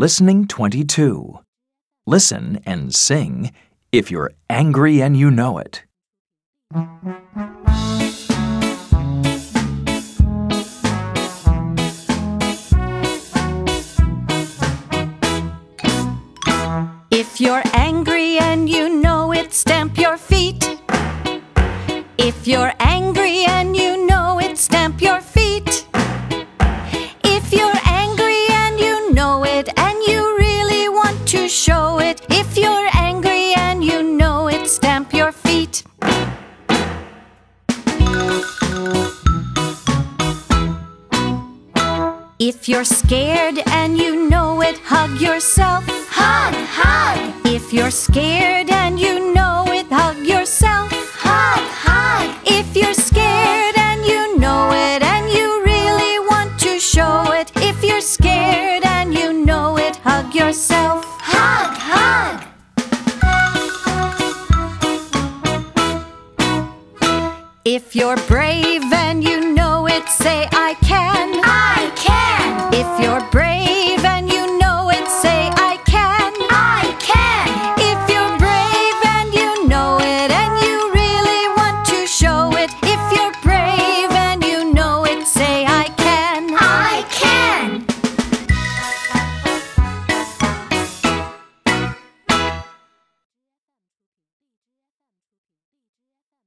Listening 22. Listen and sing if you're angry and you know it. If you're angry and you know it, stamp your feet. If you're angry and you If you're scared and you know it, hug yourself. Hug, hug, If you're scared and you know it, hug yourself. hug, hug. If you're scared and you know it and you really want to show it, if you're scared and you know it, hug yourself. Hug, hug. If you're brave and you know